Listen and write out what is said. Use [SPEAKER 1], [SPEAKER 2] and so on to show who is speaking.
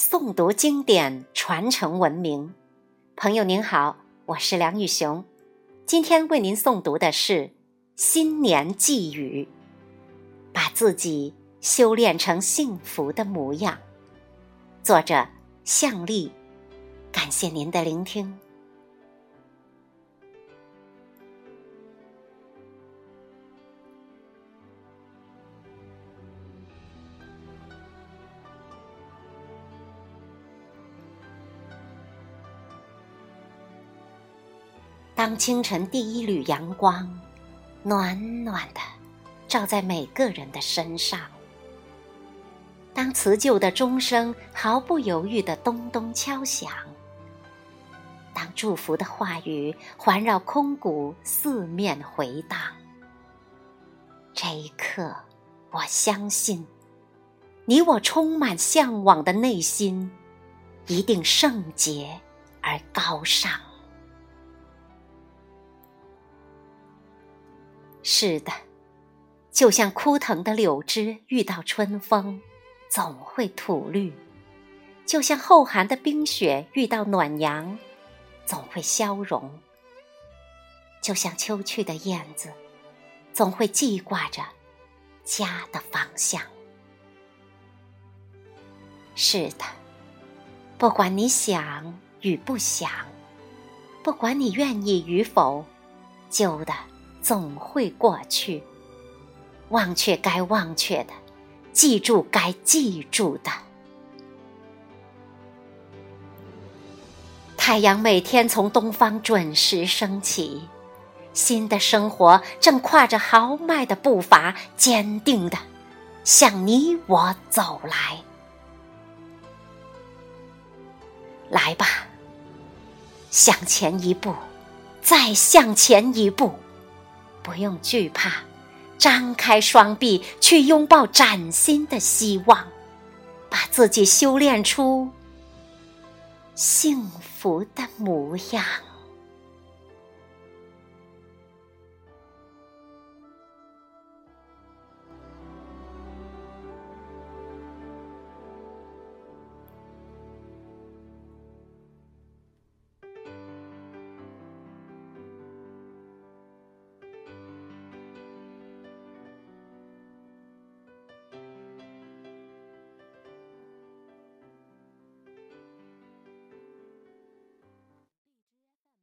[SPEAKER 1] 诵读经典，传承文明。朋友您好，我是梁玉雄，今天为您诵读的是新年寄语，把自己修炼成幸福的模样。作者向丽，感谢您的聆听。当清晨第一缕阳光，暖暖的照在每个人的身上；当辞旧的钟声毫不犹豫的咚咚敲响；当祝福的话语环绕空谷，四面回荡，这一刻，我相信，你我充满向往的内心，一定圣洁而高尚。是的，就像枯藤的柳枝遇到春风，总会吐绿；就像厚寒的冰雪遇到暖阳，总会消融；就像秋去的燕子，总会记挂着家的方向。是的，不管你想与不想，不管你愿意与否，旧的。总会过去，忘却该忘却的，记住该记住的。太阳每天从东方准时升起，新的生活正跨着豪迈的步伐，坚定的向你我走来。来吧，向前一步，再向前一步。不用惧怕，张开双臂去拥抱崭新的希望，把自己修炼出幸福的模样。